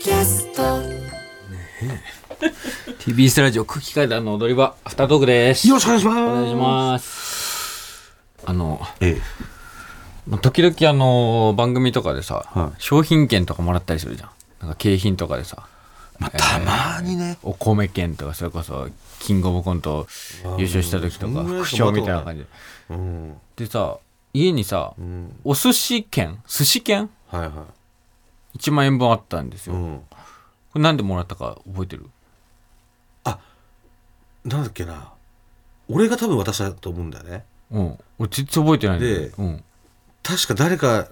キャスト。TBS ラジオ空気階段の踊り場アフタートークです。よろしくお願いします。お願いします。あのええ。まあ時々あの番組とかでさ、は商品券とかもらったりするじゃん。なんか景品とかでさ。まあ、たまにね。お米券とかそれこそキングオブコント優勝した時とか副賞みたいな感じで。うん。でさ家にさ、うん。お寿司券？寿司券？はいは1万円分あったんですい。よ、うん。これなんでもらったか覚えてる？なんだっけな。俺が多分渡したと思うんだよね。うん俺全然覚えてないんだよでうん、確か誰か、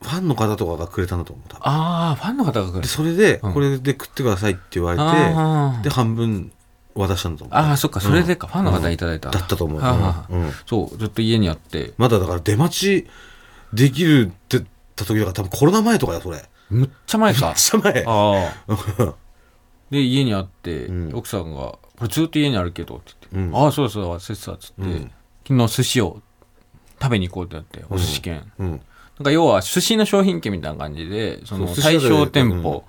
ファンの方とかがくれたんだと思う。多分ああファンの方が来るで、それで、うんこれで食ってくださいって言われて、あーで、半分渡したんだと思う。ああそっかそれでか、うんファンの方にいただいた、だったと思う。はあはあうん。そうずっと家にあってまだだから出待ちできるってた時だから多分コロナ前とかよ、それ。むっちゃ前か。めっちゃ前。ああ。で家にあって、うん。奥さんが「これずっと家にあるけど」って言って「うんああそうそう忘れてた」っつって、うん昨日寿司を食べに行こうってなってお寿司券、うん。なんか要は寿司の商品券みたいな感じでその対象店舗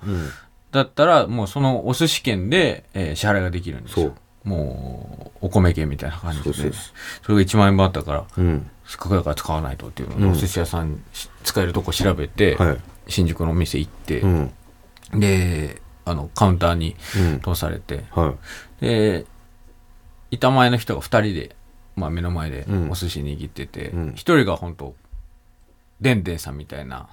だったらもうそのお寿司券で、えー支払いができるんですよ。もうお米券みたいな感じで。それが1万円分あったからうん。せっかくだから使わないとっていうので、うん。お寿司屋さんし使えるとこ調べて、はい。新宿のお店行って、うん。であのカウンターにうん。通されてはい。で板前の人が2人で、まあ、目の前でうんお寿司握ってて、うん1人が本当でんでんさんみたいな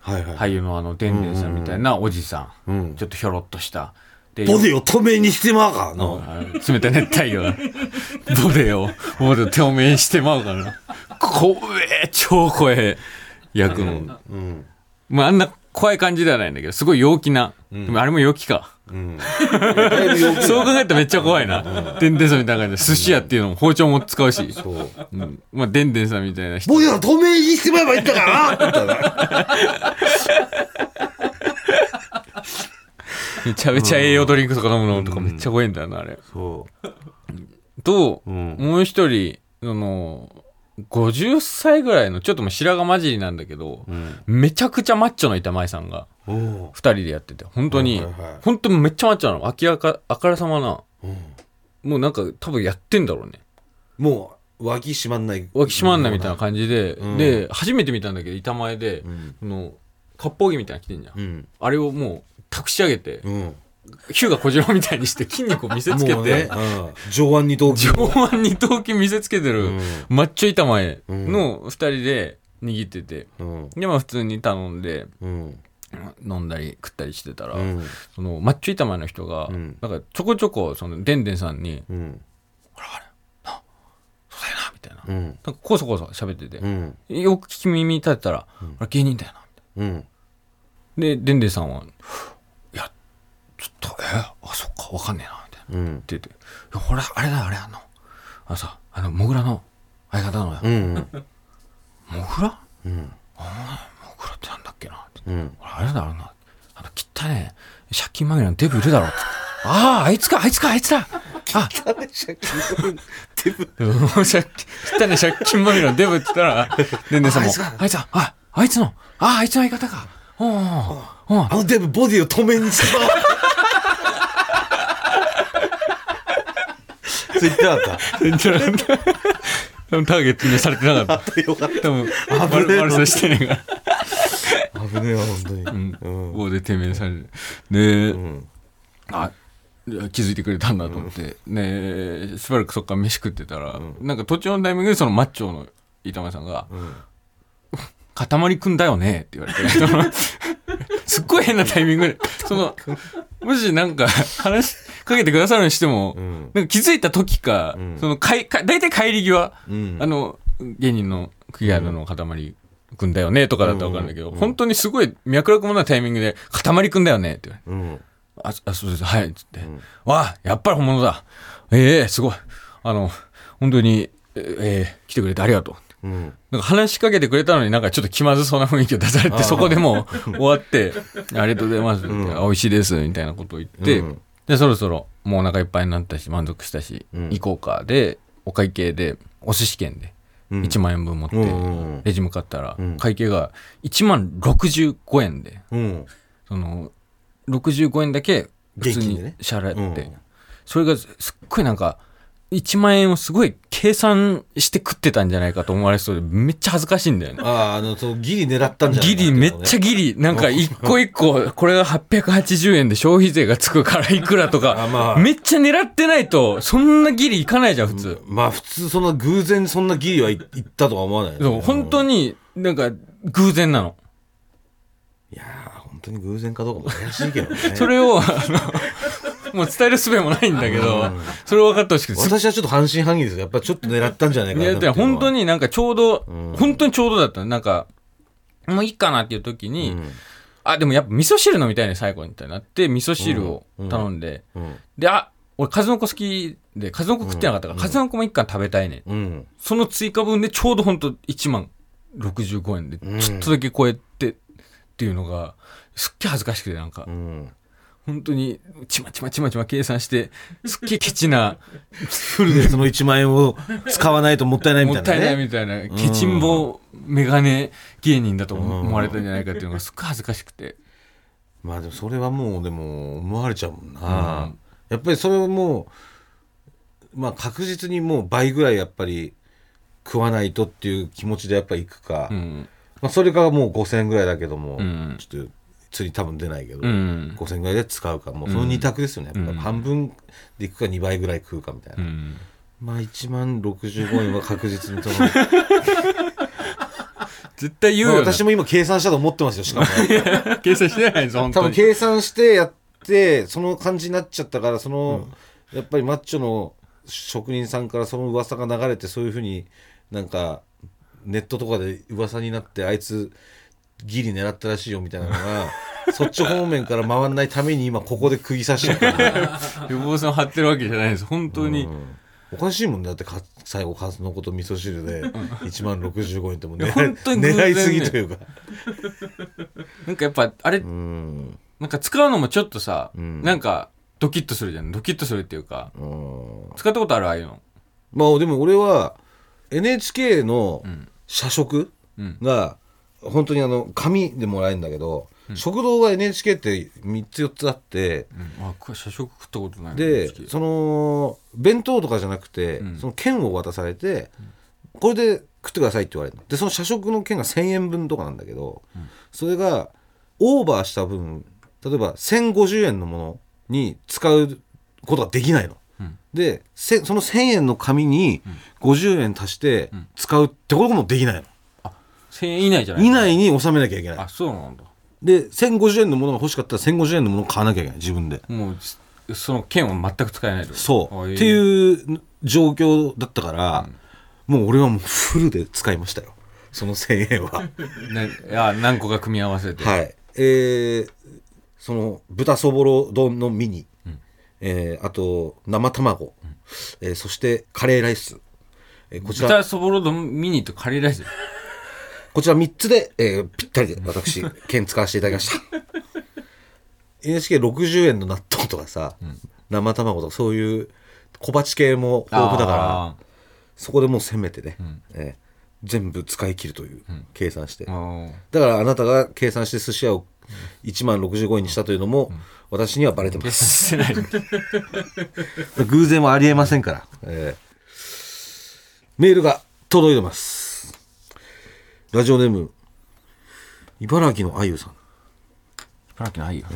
はいはい。俳優のあのでんでんさんみたいなおじさん、うんちょっとひょろっとしたでボディを透明にしてまうからな。あ冷たい熱帯魚だボデをボデを透明にしてまうからな怖え超怖え役の、うん。まあ、あんな怖い感じではないんだけどすごい陽気な、でもあれも陽気かうん。そう考えたらめっちゃ怖いな。でんでんさんみたいな感じで、寿司屋っていうのも包丁も使うし。そう。うん、まあ、でんでんさんみたいな人。ボディを透明にしてまえばいいんだからめちゃめちゃ栄養ドリンクとか飲むのとかめっちゃ怖いんだよな、あれ。そと、う。うん。もう一人、あの、50歳ぐらいの、ちょっともう白髪混じりなんだけど、うん。めちゃくちゃマッチョの板前さんが、おお二人でやってて、本当にはいはいはい、本当にめっちゃマッチョなの。明らか、あからさまな。うん。もうなんか多分やってんだろうね。もう、脇締まんない。脇しまんないみたいな感じで、うんで、初めて見たんだけど、板前で、うん。この、割烹着みたいなの着てんじゃん。うん。あれをもう、託し上げて、うん。ヒューガ小次郎みたいにして筋肉を見せつけもうねて、、うん上腕二頭筋。上腕二頭筋見せつけてる、うんマッチョ板前の二人で握ってて、うん。で、まあ普通に頼んで、うん。飲んだり食ったりしてたら、うん。そのマッチョ板前の人が、うんなんかちょこちょこ、その、でんでんさんに、うん。そうだよな、みたいな。うん。なんかこそこそ喋ってて、うん。よく聞き耳立てたら、うんあれ芸人だよな、みたいな。うん。で、でんでんさんは、と、えあ、そっか、わかんねえな、みたいな。うん。って言って、ほら、あれだ、あれ、あの、あのさ、あの、モグラの相方なのよ。うん。モグラうん。モグラってなんだっけなって。うん。あれだ、あのな、あの、汚ねえ、借金まみれのデブいるだろって。ああ、あいつか、あいつか、あいつだあ、借金デブ。うん借金、汚ねえ借金まみれのデブって言ったら、でんでんさんもあいつか、あいつだ、あ、あいつの、あ、あいつの相方か。おうおうおうあのデブボディを透明にしてまう。そう言ってなかっ全然なかった。多分ターゲットにされてなかった。た。よかっ多分、危ねえ丸丸さしてねえから。た。危ねえわ、本当に。うん。うん。ここで低迷される。で、うん。あ気づいてくれたんだと思って、ねしばらくそっから飯食ってたら、なんか途中のタイミングでそのマッチョの板前さんがうん。「塊くんだよね」って言われて すっごい変なタイミングでその もしなんか話しかけてくださるにしても、うん。なんか気づいた時か、うんそのかいか大体帰り際、うん。あの芸人のクギアの塊くんだよねとかだったら分かるんだけど、うん本当にすごい脈絡もないタイミングで「塊くんだよね」って言われ。あ、あそうです、はい、つって。んわあ、やっぱり本物だ。ええすごい。あの、本当に、ええ来てくれてありがとう。うん。なんか話しかけてくれたのになんかちょっと気まずそうな雰囲気を出されて、そこでもう終わって、ありがとうございます、美味しいです、みたいなことを言って、うんで、そろそろもうお腹いっぱいになったし、満足したし、うん。行こうか。で、お会計で、お寿司券でうん。1万円分持って、うんうんレジ向かったらうん、会計が1万65円で、うん。その、65円だけ普通に現金でね。支払って、うん。それがすっごいなんか1万円をすごい計算して食ってたんじゃないかと思われそうでめっちゃ恥ずかしいんだよね。ああ、あの、そうギリ狙ったんじゃないギリめっちゃギギリなんか一個一個これが880円で消費税がつくからいくらと あかまあ。めっちゃ狙ってないとそんなギリいかないじゃん普通。まあ普通そんな偶然そんなギリはいいったとは思わないよね、そう本当になんか偶然なの。いやー本当に偶然かどうかも怪しいけどね。それをあのもう伝える術もないんだけどそれを分かってほしくて。私はちょっと半信半疑ですよ。やっぱちょっと狙ったんじゃないかなっていうのは。で本当になんかちょうど、うん。本当にちょうどだった。なんか、もういいかなっていう時に、うん。あ、でもやっぱ味噌汁飲みたいね、最後にってなって、味噌汁を頼んで、うん。で、あ、俺数の子好きで、数の子食ってなかったから、数の子も一貫食べたいね。うん。その追加分でちょうど本当1万65円で、うん。ちょっとだけ超えてっていうのが、すっげえ恥ずかしくて、なんか。う、ん本当に、ちまちまちまちま計算して、すっげえケチな、フルでその1万円を使わないともったいないみもったいたいな、ね、ないみたいな、ケチンボメガネ芸人だと思われたんじゃないかっていうのがすっごい恥ずかしくて。まあでもそれはもうでも思われちゃうもんな、うんやっぱりそれはもうまあ確実にもう倍ぐらいやっぱり食わないとっていう気持ちでやっぱり行くか、うん。まあ、それがもう5000円ぐらいだけども、うんちょっと釣り多分出ないけど、うん。5000円ぐらいで使うかもうその2択ですよね、うん半分でいくか2倍ぐらい食うかみたいな、うん。まあ1万65円は確実にその 絶対言うまあ。私も今計算したと思ってますよしかも 計算してないです、本多分。計算してやってその感じになっちゃったからその、やっぱりマッチョの職人さんからその噂が流れてそういうふうになんかネットとかで噂になってあいつギリ狙ったらしいよみたいなのが そっち方面から回らないために今ここで釘刺しちゃったから予防線を張ってるわけじゃないです。本当に。うんおかしいもんねだってか最後数のこと味噌汁で1万65円ってもういや狙い本当にね狙いすぎというかなんかやっぱ、あれう、んなんか使うのもちょっとさ、うんなんか、ドキッとするじゃん。ドキッとするっていうか。うん使ったことある？ああいうの。まあでも俺は NHK のん社食うん。が本当にあの紙でもらえるんだけど、食堂が NHK って3つ4つあってうん、あ、これ社食食ったことないでその弁当とかじゃなくて、うん。その券を渡されて、これで食ってくださいって言われるの。でその社食の券が1000円分とかなんだけど、それがオーバーした分例えば1050円のものに使うことができないの。うん。でせその1000円の紙に50円足して使うってこともできないの。1000円以内じゃない。以内に収めなきゃいけない。あ、そうなんだ。で1050円のものが欲しかったら1050円のものを買わなきゃいけない。自分で。もう、その券は全く使えないそう、あっていう状況だったから、もう俺はもうフルで使いましたよ。その1000円は。ね、いや何個か組み合わせて。はい。えー、その豚そぼろ丼のミニ、えーあと生卵、えーそしてカレーライス、えーこちら。豚そぼろ丼ミニとカレーライス。こちら3つで、えーぴったりで私、券使わせていただきました。NHK60 円の納豆とかさ、生卵とかそういう小鉢系も豊富だから、あそこでもうせめてね、えー全部使い切るという、計算して。だからあなたが計算して寿司屋を1万65円にしたというのも、私にはバレてます。偶然はありえませんから。えー。メールが届いてます。ラジオネーム、茨城のあゆさん。茨城ないよ。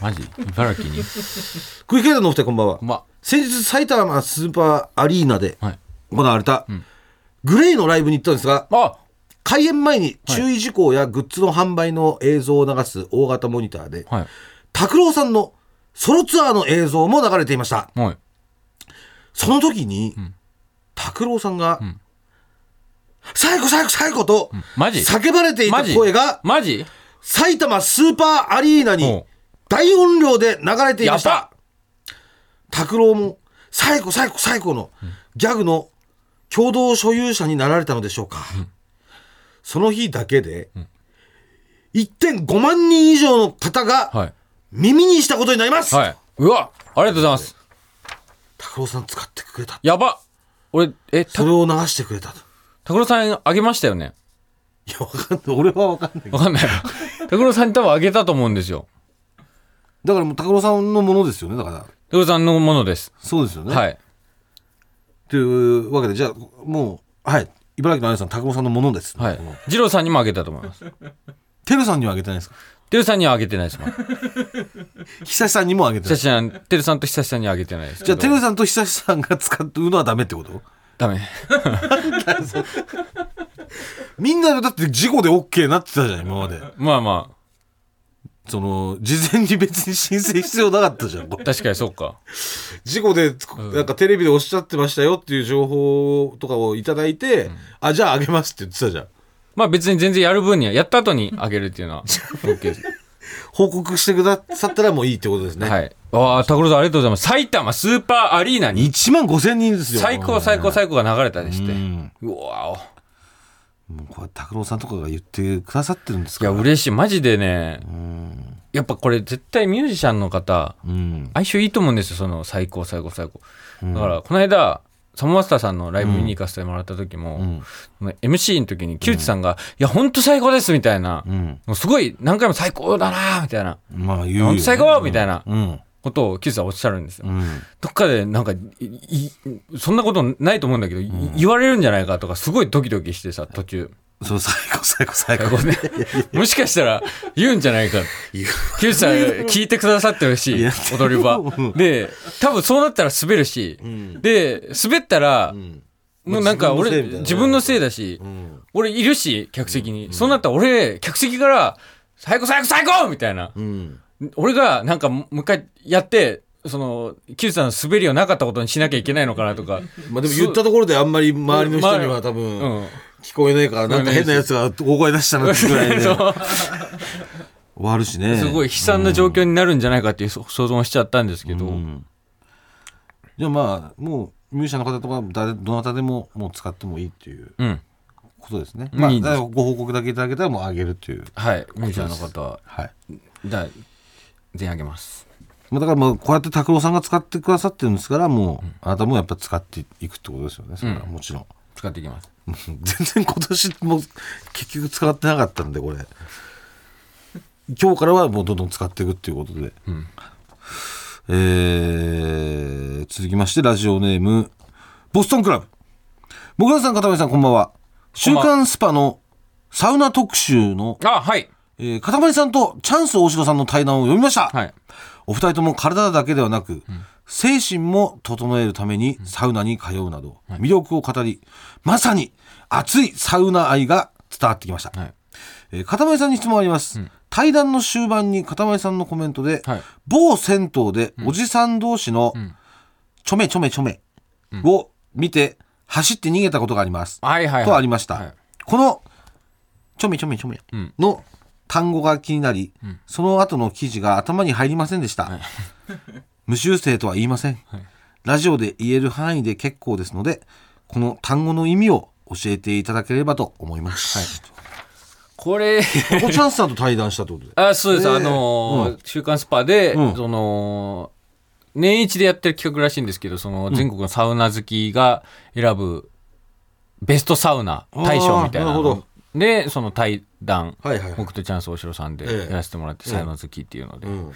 マジ？茨城に？クイケイダのお二人こんばんは。ま先日埼玉スーパーアリーナではい。行われた、グレイのライブに行ったんですが、あ開演前に注意事項やグッズの販売の映像を流す大型モニターで、はい。拓郎さんのソロツアーの映像も流れていました。はい。その時に、拓郎さんが、最後最後最後とマジ？叫ばれていた声がマジ？埼玉スーパーアリーナに大音量で流れていました。拓郎も最後最後最後のギャグの共同所有者になられたのでしょうか。その日だけで1.5万人以上の方がはい。耳にしたことになります。はい。うわありがとうございます。拓郎さん使ってくれた。やば俺、え、たそれを流してくれたと。拓郎さんあげましたよね？いや、わかんない。俺はわかんないけど。わかんない。拓郎さんに多分あげたと思うんですよ。だからもう拓郎さんのものですよねだから拓郎さんのものです。そうですよね、はい。というわけでじゃあもうはい茨城のあやさん拓郎さんのものです、はいこの。二郎さんにもあげたと思います。てるさんにはあげてないですか？てるさんにはあげてないですもん。久志さんにもあげてない久しさん、てるさんと久しさんにはあげてないです。じゃあてるさんと久志さんが使うのはダメってこと？ダメ。みんなだって事故で OK なってたじゃん今までまあまその事前に別に申請必要なかったじゃんあ、確かにそうか。事故で、なんかテレビでおっしゃってましたよっていう情報とかをいただいて、あじゃああげますって言ってたじゃんまあ別に全然やる分には、やった後にあげるっていうのは、OK です。報告してくださったらもういいってことですね、はい。ああ、拓郎さんありがとうございます。埼玉スーパーアリーナに、1万5千人ですよ。最高最高最高が流れたりして。うん。うわお。もうこれ拓郎さんとかが言ってくださってるんですいや、嬉しい。マジでね、やっぱこれ絶対ミュージシャンの方、うん。相性いいと思うんですよ、その最高最高最高。だから、この間、サムマスターさんのライブ見に行かせてもらった時も、ん。その MC の時に木内さんが、いや、ほんと最高ですみたいな、うん。すごい何回も最高だなみたいな。まあ言うよ、ね、最高みたいな。うんことを木内さんおっしゃるんですよ。うん。どっかでなんかそんなことないと思うんだけど、い言われるんじゃないかとかすごいドキドキしてさ途中。そう最高最高最高。ね。もしかしたら言うんじゃないか。言う。木内さん聞いてくださってるし踊り場。う。んで多分そうなったら滑るし、ん。で滑ったら、ん。もうなんか俺自自分分のせいだし、うん。俺いるし客席に、そうなったら俺客席から最高最高最高みたいな。うん俺がなんかもう一回やってその木内さんの滑りをなかったことにしなきゃいけないのかなとか。まあでも言ったところであんまり周りの人には多う分ん。聞こえないからなんか変なやつが大声出したなってぐらいで。終わるしね。すごい悲惨な状況になるんじゃないかっていうそ想像もしちゃったんですけど、うん。じゃあまあもうミュージシャンの方とか誰どなたでももう使ってもいいっていううん。ことですね、まあご報告だけいただけたらもうあげるっていうはいミュージシャンの方。ははい。じゃあ全員あげます。まあだからもうこうやって拓郎さんが使ってくださってるんですからもう、あなたもやっぱ使っていくってことですよね。それはもちろん、使っていきます。全然今年も結局使ってなかったんでこれ。今日からはもうどんどん使っていくっていうことで、ん。えー続きましてラジオネームボストンクラブ。僕らさん片目さんこんばんは。週刊スパのサウナ特集の、あはいえー、片目さんとチャンス大城さんの対談を読みました、はい。お二人とも体だけではなく、精神も整えるためにサウナに通うなど、魅力を語り、まさに熱いサウナ愛が伝わってきました。はい。えー片前さんに質問あります。対談の終盤に片前さんのコメントで、はい。某銭湯でおじさん同士のちょめちょめちょめを見て走って逃げたことがあります。はいはいはい。とありました。はい。このちょめちょめちょめん。の単語が気になり、その後の記事が頭に入りませんでした。無修正とは言いません、ラジオで言える範囲で結構ですので、この単語の意味を教えていただければと思います。これここチャンスさんと対談したってことで。あそうです、えー。あのー週刊スパで、うん。その年一でやってる企画らしいんですけどその全国のサウナ好きが選ぶベストサウナ大賞みたいななるほどでその対談、はいはいはい。僕とチャンス大城さんでええ。やらせてもらって、サウナ好きっていうので、うん。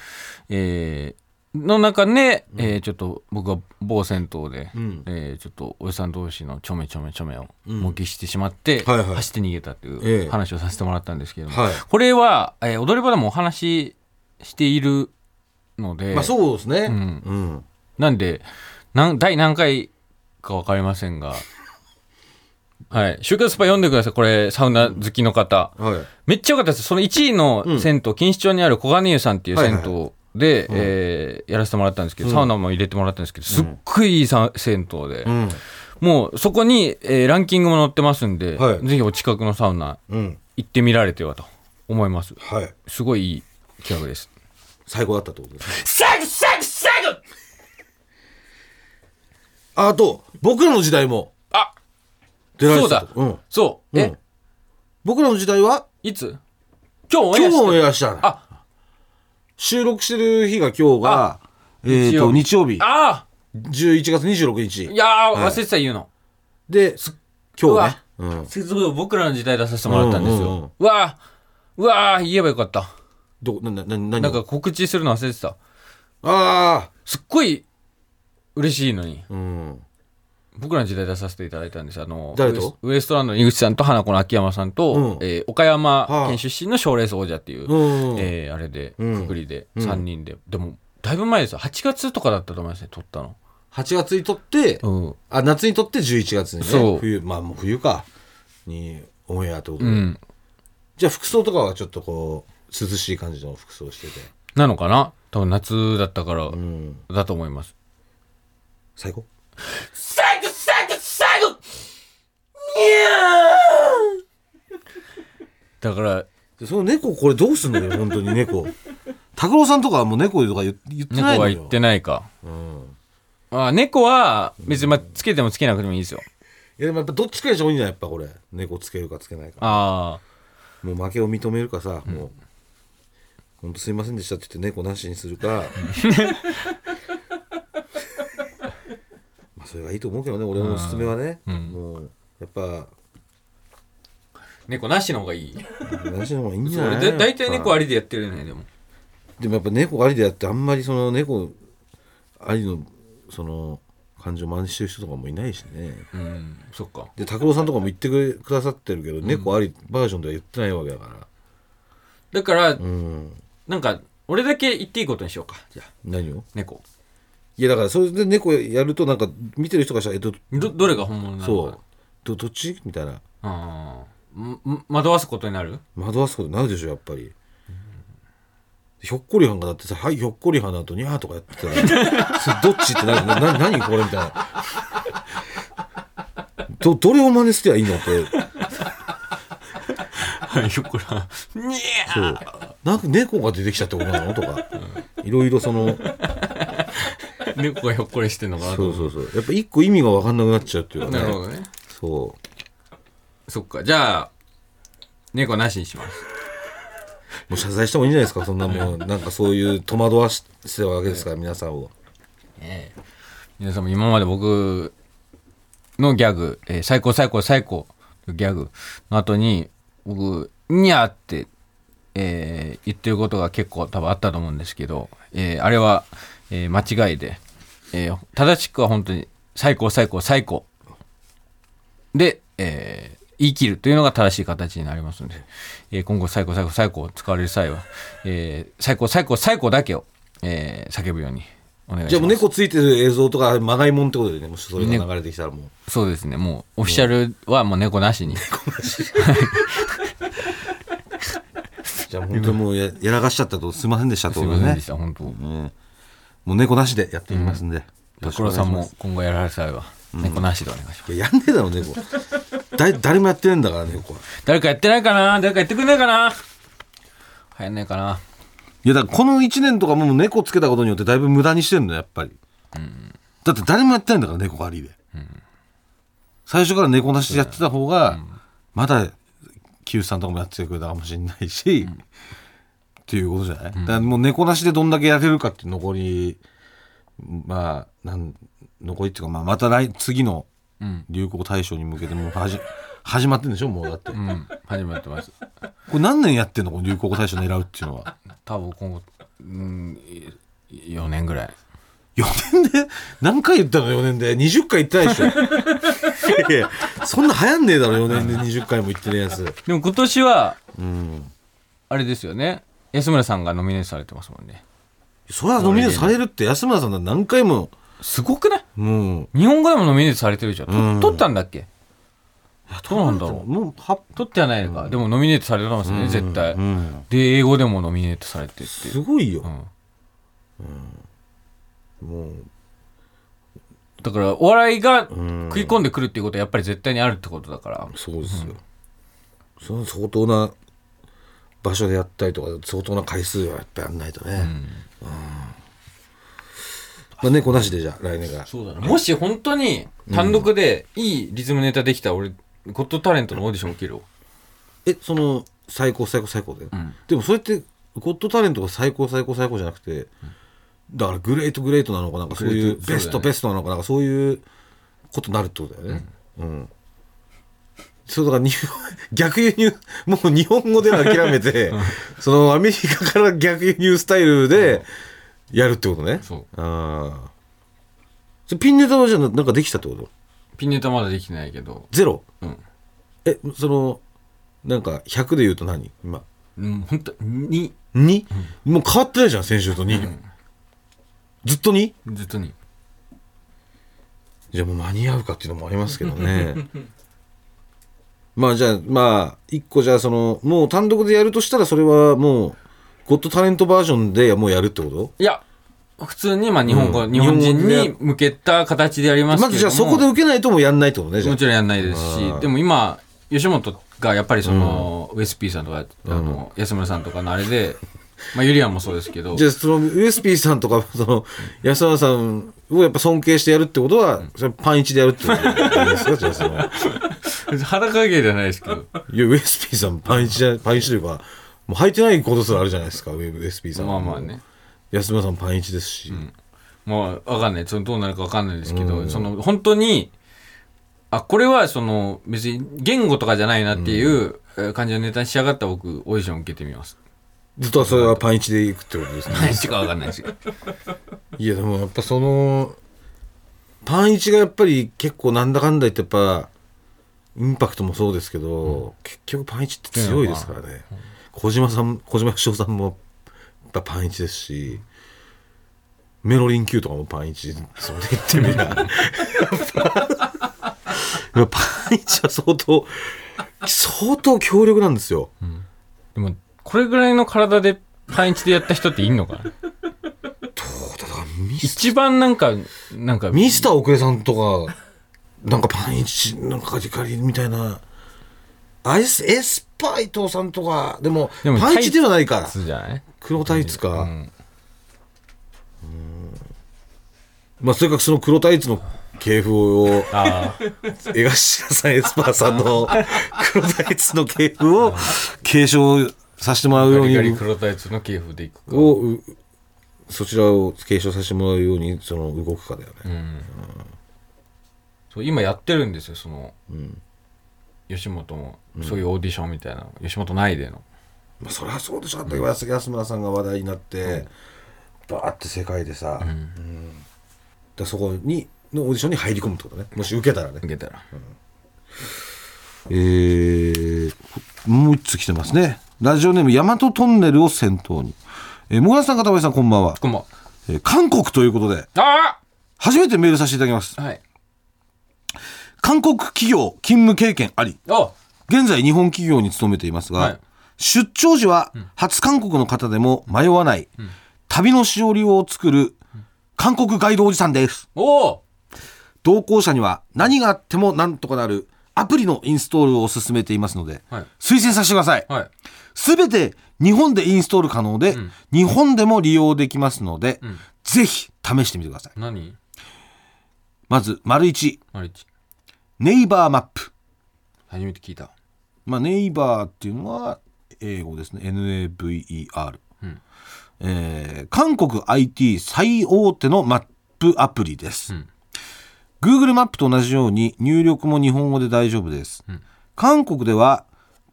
えーの中で、えーちょっと僕は某銭湯で、ん。えーちょっとおじさん同士のちょめちょめちょめを模擬してしまって、はいはい。走って逃げたってえいえう話をさせてもらったんですけども、はい。これは、えー踊り場でもお話ししているので、まあそうですね。ん。うん。なんでなん第何回か分かりませんが、はい、週刊スパ読んでくださいこれサウナ好きの方。はい。めっちゃ良かったです。その1位の銭湯、錦糸町にある小金湯さんっていう銭はい湯で、えーやらせてもらったんですけど、サウナも入れてもらったんですけど、すっごいいいさ銭湯で、うん。もうそこに、えーランキングも載ってますんで、はいぜひお近くのサウナうん。行ってみられてはと思います。はい。すごいいい企画です。最高だったってことですね。サグサグサグああと、僕らの時代もあ出られてたそうと。うん。そう。え、うん僕らの時代は？いつ？今日オンエ今日アしてオンエアしたのあ収録してる日が今日が、えっと、日曜日。あ11月26あい日。やー、忘れてた言うの。で、今日ね。うん。すごい僕らの時代出させてもらったんですよ。うんうんうわーうわー言えばよかった。どななな何を？なんか告知するの忘れてたああすっごい嬉しいのにうん僕らの時代出させていただいたんです。あの誰と？ウエストランドの井口さんと花子の秋山さんと、うん。えー岡山はあ。県出身の賞レース王者っていう、うんえーあれでうん。くくりでうん。3人で、でもだいぶ前ですよ。8月とかだったと思いますね撮ったの、8月にとって、うん。あ夏にとって11月にね。そう。冬まあもう冬か。にオンエアってことで、うん、じゃあ服装とかはちょっとこう涼しい感じの服装してて。なのかな？多分夏だったからうん。だと思います、最高 だからでその猫これどうすんのよ本当に猫。拓郎さんとかはもう猫とか言言ってないのよ。猫は言ってないか。うん。あ猫は別にまあつけてもつけなくてもいいですよ。いやでもやっぱどっちかにした方がいいんじゃないやっぱこれ。猫つけるかつけないか。ああ。もう負けを認めるかさ、もう。本当すいませんでしたって言って猫なしにするか。まあそれがいいと思うけどね俺のおすすめはね、うん。もうやっぱ猫なしの方がいい。なしの方がいいんじゃない？大体猫ありでやってるねでも。でもやっぱ猫ありでやってあんまりその猫ありのその感情を真似してる人とかもいないしね。うんそっか。で拓郎さんとかも言ってくれくださってるけど、猫ありバージョンでは言ってないわけだから。だからうん。なんか俺だけ言っていいことにしようかじゃあ。何を？猫。いやだからそれで猫やるとなんか見てる人がしたらえっとどどれが本物なのか。そうどどっち？みたいな。ああんん惑わすことになる？惑わすことになるでしょやっぱり、ひょっこりはんがだってさ「はいひょっこりはん」の後に「あー」とかやってたら それどっちってなる？なな何これみたいな。どどれを真似すりゃいいのって。はいよっこらにそう。なんか猫が出てきちゃってことなの？とか。いろいろその。猫がひょっこりしてんのかなと。そうそうそう。やっぱ一個意味が分かんなくなっちゃうっていうかね。なるほどねそう。そっか。じゃあ猫なしにします。もう謝罪した方がいいんじゃないですか？そんなもうなんかそういう戸惑わしてたわけですから皆さんを。皆さんも今まで僕のギャグ、えー最高最高最高のギャグの後に僕「にゃ」って、えー言ってることが結構多分あったと思うんですけど、えーあれは、えー間違いで、えー正しくは本当に最高最高最高で、えー言い切るというのが正しい形になりますので、えー今後最高最高最高を使われる際は、えー最高最高最高だけを、えー叫ぶようにお願いします。じゃあもう猫ついてる映像とかまがいもんってことでねもしそれが流れてきたらもうそうですね。もう、オフィシャルはもう猫なしに。じゃあ本当にもうややらかしちゃったとすいませんでしたってすいませんでした、本当。ねもう猫なしでやっていきますんで、よろしくお願いします拓郎さんも今後やられる際は、猫なしでお願いします。いややんねえだろ猫。だい誰もやってないんだから猫は。誰かやってないかな？誰かやってくんないかな？流行んないかな？いやだからこの1年とかもう猫つけたことによってだいぶ無駄にしてんのやっぱり、だって誰もやってないんだから猫狩りで、最初から猫なしでやってた方が、まだ九さんとかもやってくれたかもしれないし、っていうことじゃない、だからもう猫なしでどんだけやれるかって残りまあなん残りっていうか、まあ、また来次のうん。流行大賞に向けてもうはじ始まってんでしょ？もうだって、こうん。始まってます。れ何年やってんの？この流行語大賞狙うっていうのは多分今後、うん、4年ぐらい。4年で？何回言ったの？4年で20回言ってないでしょ いやいやそんな流行んねえだろ4年で20回も言ってねえやつでも今年は、うんあれですよね。安村さんがノミネートされてますもんね。それはノミネートされるって安村さんが何回もすごくない？もう日本語でもノミネートされてるじゃん。取ったんだっけ？どうなんだろう？もうは取ってはないのか。でもノミネートされてますね、絶対。うん。で、英語でもノミネートされてって。すごいよ。う、ん。もう。だから、お笑いがん。食い込んでくるっていうことはやっぱり絶対にあるってことだから。そうですよ、その相当な場所でやったりとか相当な回数はやっぱやんないとね、うんまあ、猫なしでじゃあ来年から。そうだね。もし本当に単独でいいリズムネタできたら俺、ゴッドタレントのオーディション受けるよ。えその最高最高最高で、ん。でもそれってゴッドタレントが最高最高最高じゃなくて、だからグレートグレートなのかなんかそういうグレートベストそうだよねベストなのかなんかそういうことになるってことだよね、うん。そうだから日本 逆輸入もう日本語では諦めて、そのアメリカから逆輸入スタイルでやるってことね、そう。ああピンネタはじゃあなんかできたってこと？ピンネタまだできてないけど。ゼロ？うん。えそのなんか100で言うと何？今。うん本当に。2? もう変わってないじゃん先週と2、ずっと 2? ずっとに。じゃあもう間に合うかっていうのもありますけどね。まあじゃあまあ一個じゃあそのもう単独でやるとしたらそれはもうゴッドタレントバージョンでもうやるってこと？いや普通にまあ日本語、うん。日本人に向けた形でやりますけども。まずじゃあそこで受けないともうやんないってことねじゃあ。もちろんやんないですしでも今吉本がやっぱりその、ウエス P さんとかあの、安村さんとかのあれで、まあ、ユリアンもそうですけど。じゃあそのウエスピーさんとかその安原さんをやっぱ尊敬してやるってことは、それパンイチでやるってことですか？じゃあその。腹影じゃないですけど。いやウエスピーさんパンイチじゃパンイチというかもう履いてないことすらあるじゃないですかウエスピーさん。はまあまあね。安村さんパンイチですし、もう分かんない。そのどうなるか分かんないですけど、その本当にあこれはその別に言語とかじゃないなっていうえー感じのネタに仕上がった僕オーディション受けてみます。ずっとそれはパンイチでいくってことですね。何しか分かんないですけどいやでもやっぱそのパンイチがやっぱり結構なんだかんだ言ってやっぱインパクトもそうですけど、結局パンイチって強いですからね、小島さん小島よしおさんもやっぱパンイチですしメロリン Q とかもパンイチそうで言ってみりゃパンイチは相当相当強力なんですよ、でもこれぐらいの体でパンイチでやった人っていんのかな？一番なんかなんかミスター奥江さんとか、なんかパンイチ、なんかカリカリみたいな。あエス、エスパイトさんとか、でも、でもパンイチではないかタイ。ツじゃない？黒タイツか。ん。まあ、それかその黒タイツの系譜を、江頭さん、エスパーさんの 黒タイツの系譜を継承させてもらうように。黒タイツの系譜でいくか。を、うそちらを継承させてもらうように、その動くかだよね。そう今やってるんですよその、吉本もそういうオーディションみたいな、吉本内での。まあ、そりゃそうでしょ。だって安安村さんが話題になって、バーって世界でさ、うん。でそこにのオーディションに入り込むってことね。もし受けたらね。受けたら。えー、もう一つ来てますね。ラジオネーム大和トンネルを先頭に。えー、もぐらさん片林さんこんばんは、こんばんは。えー韓国ということであ初めてメールさせていただきます。あはい。韓国企業勤務経験あり。あ現在日本企業に勤めていますが、はい。出張時は初韓国の方でも迷わない、旅のしおりを作る韓国ガイドおじさんです。同行者には何があってもなんとかなるアプリのインストールを進めていますので、はい。推薦させてください。はい。すべて日本でインストール可能で、日本でも利用できますので、ぜひ試してみてください。何？まず丸1マリッチネイバーマップ。初めて聞いたまあ、ネイバーっていうのは英語ですね。NAVER、ん。えー韓国 IT 最大手のマップアプリです、ん。Google マップと同じように入力も日本語で大丈夫です、韓国では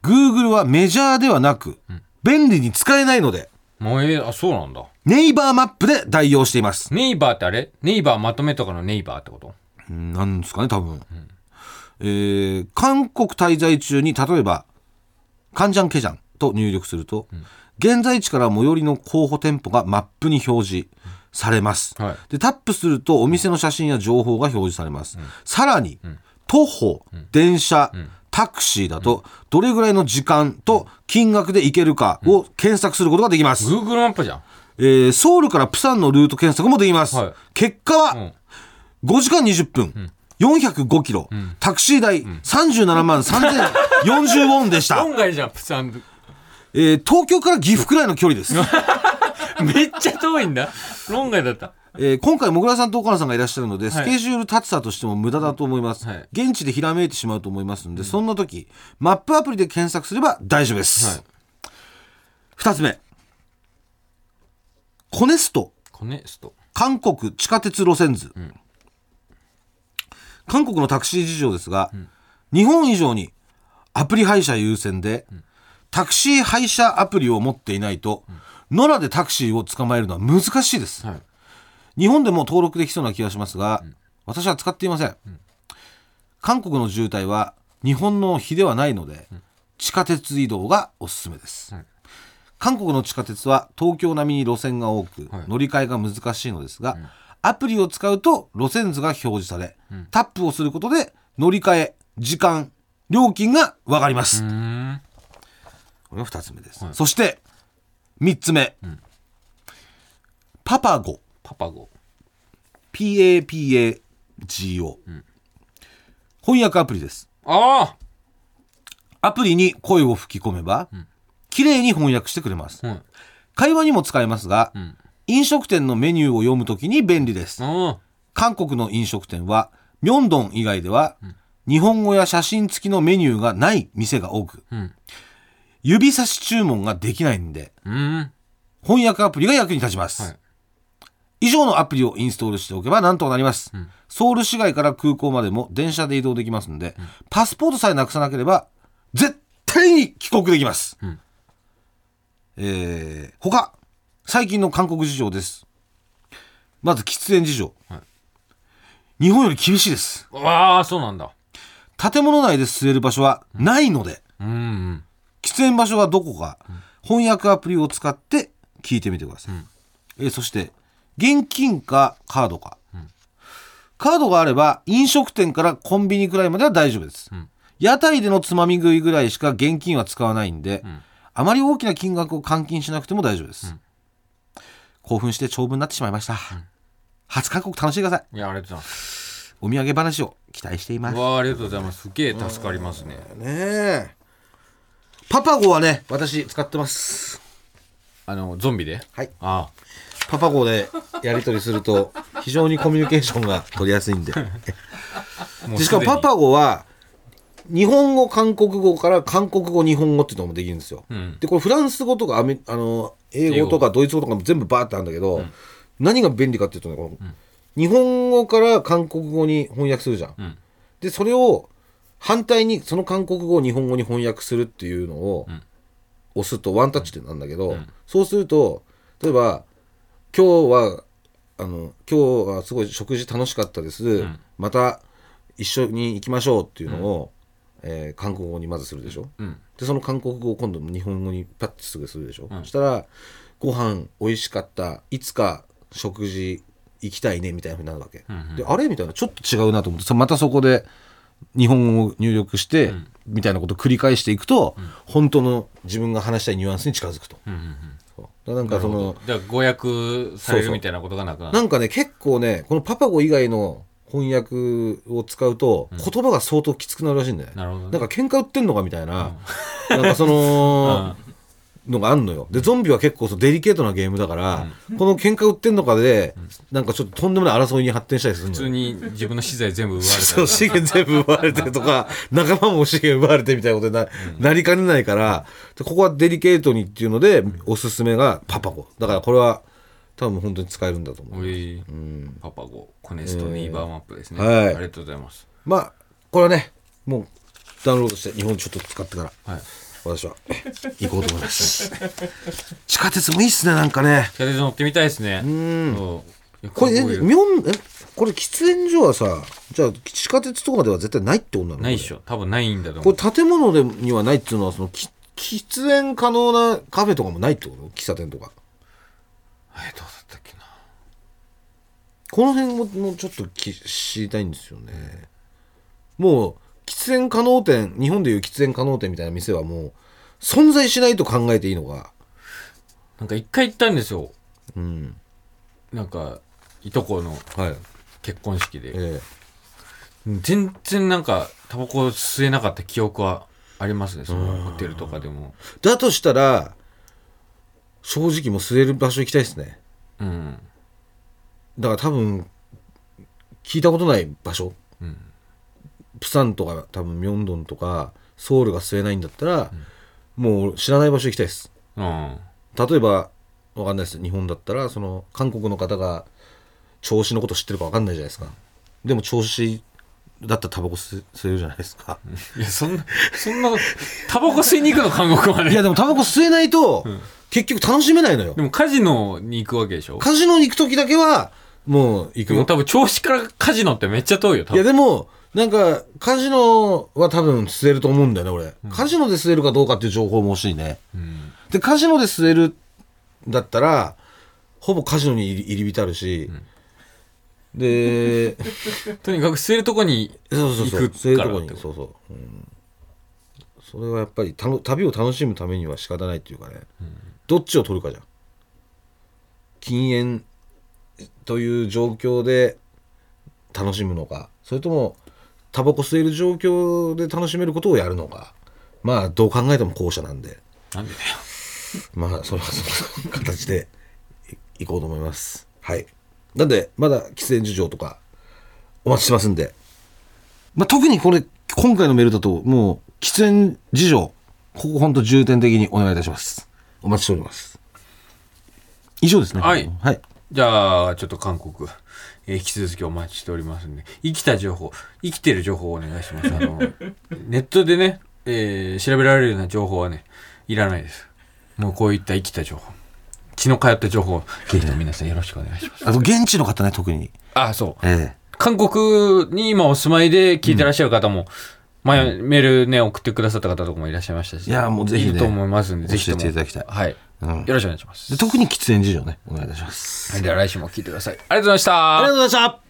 Google はメジャーではなく、便利に使えないのでもうえー、あそうなんだ。ネイバーマップで代用しています。ネイバーってあれ？ネイバーまとめとかのネイバーってこと？うんなんですかね多分、えー韓国滞在中に例えば「カンジャンケジャン」と入力すると、現在地から最寄りの候補店舗がマップに表示されます、はい。でタップするとお店の写真や情報が表示されます、さらに、徒歩、電車、タクシーだとどれぐらいの時間と金額で行けるかを検索することができます、Google マップじゃん。えーソウルからプサンのルート検索もできます、はい。結果は、ん。5時間20分、405キロ、タクシー代37万3040ウォンでした、論外じゃんプサンえー東京から岐阜くらいの距離です、めっちゃ遠いんだ。論外だった。えー今回もぐらさんと岡野さんがいらっしゃるので、スケジュール立てたとしても無駄だと思います、はい。現地でひらめいてしまうと思いますので、そんな時マップアプリで検索すれば大丈夫です、はい。2つ目。コネスト。コネスト。韓国地下鉄路線図、韓国のタクシー事情ですが、日本以上にアプリ配車優先で、タクシー配車アプリを持っていないと、野良でタクシーを捕まえるのは難しいです。はい。日本でも登録できそうな気がしますが、私は使っていません、韓国の渋滞は日本の比ではないので、地下鉄移動がおすすめです、はい。韓国の地下鉄は東京並みに路線が多く、はい。乗り換えが難しいのですが、アプリを使うと路線図が表示され、タップをすることで乗り換え時間料金が分かります、うーん。これが2つ目です、はい。そして3つ目、パパゴ。パパゴ。PAPAGO、翻訳アプリです。あアプリに声を吹き込めば、綺麗に翻訳してくれます。あはい。会話にも使えますが、ん飲食店のメニューを読むときに便利です。あ韓国の飲食店はミョンドン以外では、日本語や写真付きのメニューがない店が多く、うん。指差し注文ができないんでうーん。翻訳アプリが役に立ちます、はい。以上のアプリをインストールしておけばなんとかなります、ん。ソウル市街から空港までも電車で移動できますので、パスポートさえなくさなければ絶対に帰国できます、ん。えー他最近の韓国事情です。まず喫煙事情、はい。日本より厳しいです。ああそうなんだ。建物内で吸える場所はないので、うんうん。喫煙場所はどこか、翻訳アプリを使って聞いてみてください、えーそして現金かカードか、カードがあれば飲食店からコンビニくらいまでは大丈夫です、ん。屋台でのつまみ食いぐらいしか現金は使わないんで、ん。あまり大きな金額を換金しなくても大丈夫です、興奮して長文になってしまいました、初韓国楽しんでください。いやありがとうございます。お土産話を期待しています。うわあありがとうございます。すげえ助かりますね。ねえ。パパゴはね私使ってます。あのゾンビで？はい。あパパ語でやり取りすると非常にコミュニケーションが取りやすいんで。あ もしかもパパ語は日本語韓国語から韓国語日本語っていうのもできるんですよ、ん。でこれフランス語とかアメあの英語とかドイツ語とかも全部バーってあるんだけど、何が便利かっていうとねこの、日本語から韓国語に翻訳するじゃん、ん。ででそれを反対にその韓国語を日本語に翻訳するっていうのを押すとワンタッチでなんだけど、そうすると例えば今日はあの今日はすごい食事楽しかったです、また一緒に行きましょうっていうのを、えー韓国語にまずするでしょ、うん。でその韓国語を今度日本語にパッてすぐするでしょ、そしたらご飯美味しかったいつか食事行きたいねみたいなふうになるわけ、であれ？みたいなちょっと違うなと思って。さまたそこで日本語を入力して、みたいなことを繰り返していくと、本当の自分が話したいニュアンスに近づくと、うんうんうん。そう。だからなんかそのじゃあ誤訳されるみたいなことがなくなる。なんかね結構ねこのパパ語以外の翻訳を使うと、言葉が相当きつくなるらしいんだよ。ねなるほどね。なんか喧嘩売ってんのかみたいな、なんかその、のがあんのよ。でゾンビは結構そうデリケートなゲームだから、この喧嘩売ってんのかで、なんかちょっととんでもない争いに発展したりする普通に自分の資材全部奪われたそう資源全部奪われてとか 仲間も資源奪われてみたいなことにな,、なりかねないからでここはデリケートにっていうので、おすすめがパパ語だからこれは多分本当に使えるんだと思うおい。パパゴコネストニーバーマップですね、はい。ありがとうございます。まあこれはねもうダウンロードして日本ちょっと使ってからはい。私は行こうと思います。地下鉄もいいっすねなんかね。地下鉄乗ってみたいですね。ういやこれえみょんえこれ喫煙所はさじゃあ地下鉄とかでは絶対ないってことなの？ないっしょ。多分ないんだと思う。これ建物でにはないっていうのはそのき喫煙可能なカフェとかもないってこと？喫茶店とかえどうだったっけな。この辺ももうちょっとき知りたいんですよね。もう喫煙可能店日本でいう喫煙可能店みたいな店はもう存在しないと考えていいのか。なんか一回行ったんですよ。うん。なんかいとこのはい。結婚式で。え全然なんかタバコ吸えなかった記憶はありますね。そのホテルとかでも。えだとしたら正直もう吸える場所行きたいですね。うん。だから多分聞いたことない場所、ん。プサンとか多分ミョンドンとかソウルが吸えないんだったら、もう知らない場所行きたいです。うん。例えばわかんないです。日本だったらその韓国の方が調子のこと知ってるかわかんないじゃないですか。でも調子だったらタバコ吸え吸えるじゃないですか、いやそんなそんなタバコ吸いに行くの韓国までいやでもタバコ吸えないと、結局楽しめないのよ。でもカジノに行くわけでしょ？カジノに行く時だけはもう行くよ。多分銚子からカジノってめっちゃ遠いよ多いや分でもなんかカジノは多分吸えると思うんだよね俺、カジノで吸えるかどうかっていう情報も欲しいね、でカジノで吸えるんだったらほぼカジノに入り入り浸るし、で とにかく吸えるとこにそうそうそう。行くそういうと？こにそうそう、うん、それはやっぱりたの旅を楽しむためには仕方ないっていうかね、どっちを取るかじゃん。禁煙という状況で楽しむのか。それともタバコ吸える状況で楽しめることをやるのか。まあどう考えても後者なんで。なんでだよ。まあそれはその形でいいこうと思います。はい。なんでまだ喫煙事情とかお待ちしてますんで、まあ、特にこれ今回のメールだともう喫煙事情ここ本当重点的にお願いいたしますお待ちしております。以上ですね。はい。はい。じゃあちょっと韓国、えー引き続きお待ちしておりますんで。生きた情報。生きてる情報をお願いします。あの ネットでね、えー調べられるような情報はねいらないです。もうこういった生きた情報。血の通った情報ぜひとも皆さんよろしくお願いします。あと現地の方ね特に。あそう。え。韓国に今お住まいで聞いてらっしゃる方も、前メールね送ってくださった方とかもいらっしゃいましたし。いやもうぜひねいると思いますんでぜひ教えていただきたい。はい、うん。よろしくお願いします。特に喫煙事情ねお願いいたします。はいでは来週も聞いてください。ありがとうございました。ありがとうございました